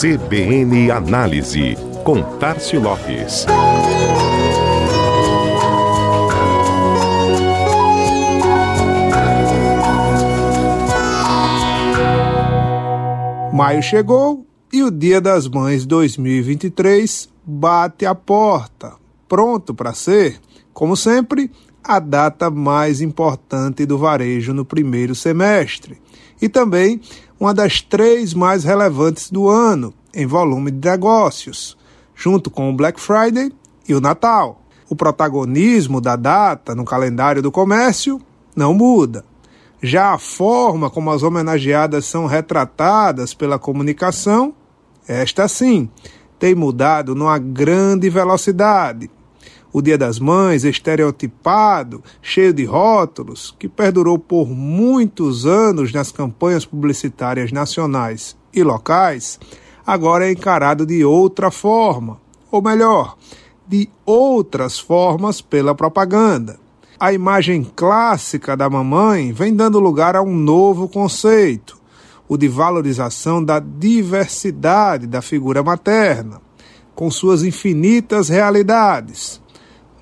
CBN Análise, com Tarcio Lopes. Maio chegou e o Dia das Mães 2023 bate a porta, pronto para ser, como sempre, a data mais importante do varejo no primeiro semestre e também uma das três mais relevantes do ano em volume de negócios, junto com o Black Friday e o Natal. O protagonismo da data no calendário do comércio não muda. Já a forma como as homenageadas são retratadas pela comunicação, esta sim, tem mudado numa grande velocidade. O Dia das Mães, estereotipado, cheio de rótulos, que perdurou por muitos anos nas campanhas publicitárias nacionais e locais, agora é encarado de outra forma, ou melhor, de outras formas pela propaganda a imagem clássica da mamãe vem dando lugar a um novo conceito, o de valorização da diversidade da figura materna, com suas infinitas realidades.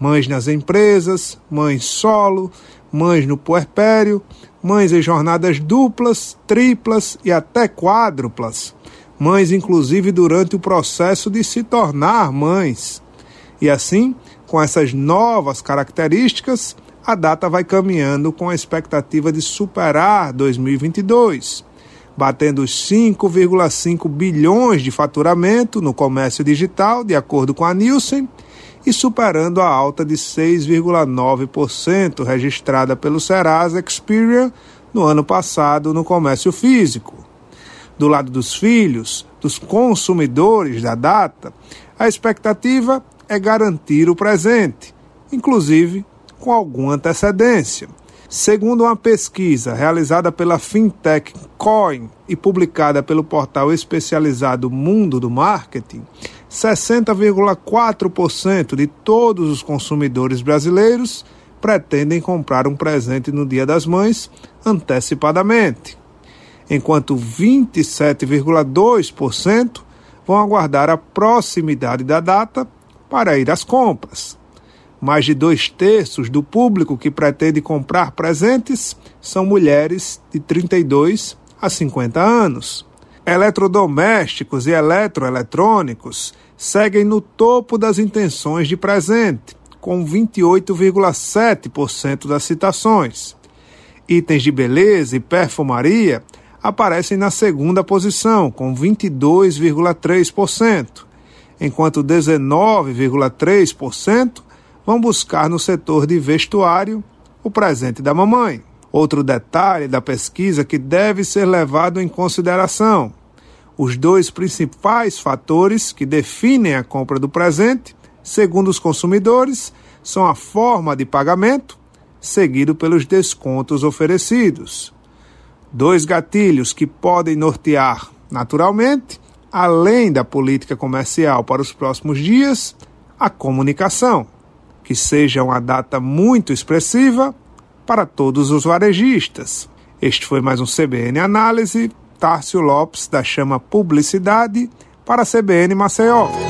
Mães nas empresas, mães solo, mães no puerpério, mães em jornadas duplas, triplas e até quádruplas, mães inclusive durante o processo de se tornar mães. E assim, com essas novas características, a data vai caminhando com a expectativa de superar 2022, batendo os 5,5 bilhões de faturamento no comércio digital, de acordo com a Nielsen, e superando a alta de 6,9% registrada pelo Serasa Experian no ano passado no comércio físico. Do lado dos filhos, dos consumidores da data, a expectativa é garantir o presente, inclusive com alguma antecedência. Segundo uma pesquisa realizada pela fintech Coin e publicada pelo portal especializado Mundo do Marketing, 60,4% de todos os consumidores brasileiros pretendem comprar um presente no Dia das Mães antecipadamente, enquanto 27,2% vão aguardar a proximidade da data para ir às compras. Mais de dois terços do público que pretende comprar presentes são mulheres de 32 a 50 anos. Eletrodomésticos e eletroeletrônicos seguem no topo das intenções de presente, com 28,7% das citações. Itens de beleza e perfumaria aparecem na segunda posição, com 22,3%, enquanto 19,3% vão buscar no setor de vestuário o presente da mamãe. Outro detalhe da pesquisa que deve ser levado em consideração: os dois principais fatores que definem a compra do presente, segundo os consumidores, são a forma de pagamento, seguido pelos descontos oferecidos. Dois gatilhos que podem nortear, naturalmente, além da política comercial para os próximos dias, a comunicação que seja uma data muito expressiva para todos os varejistas. Este foi mais um CBN Análise. Tárcio Lopes, da Chama Publicidade, para a CBN Maceió.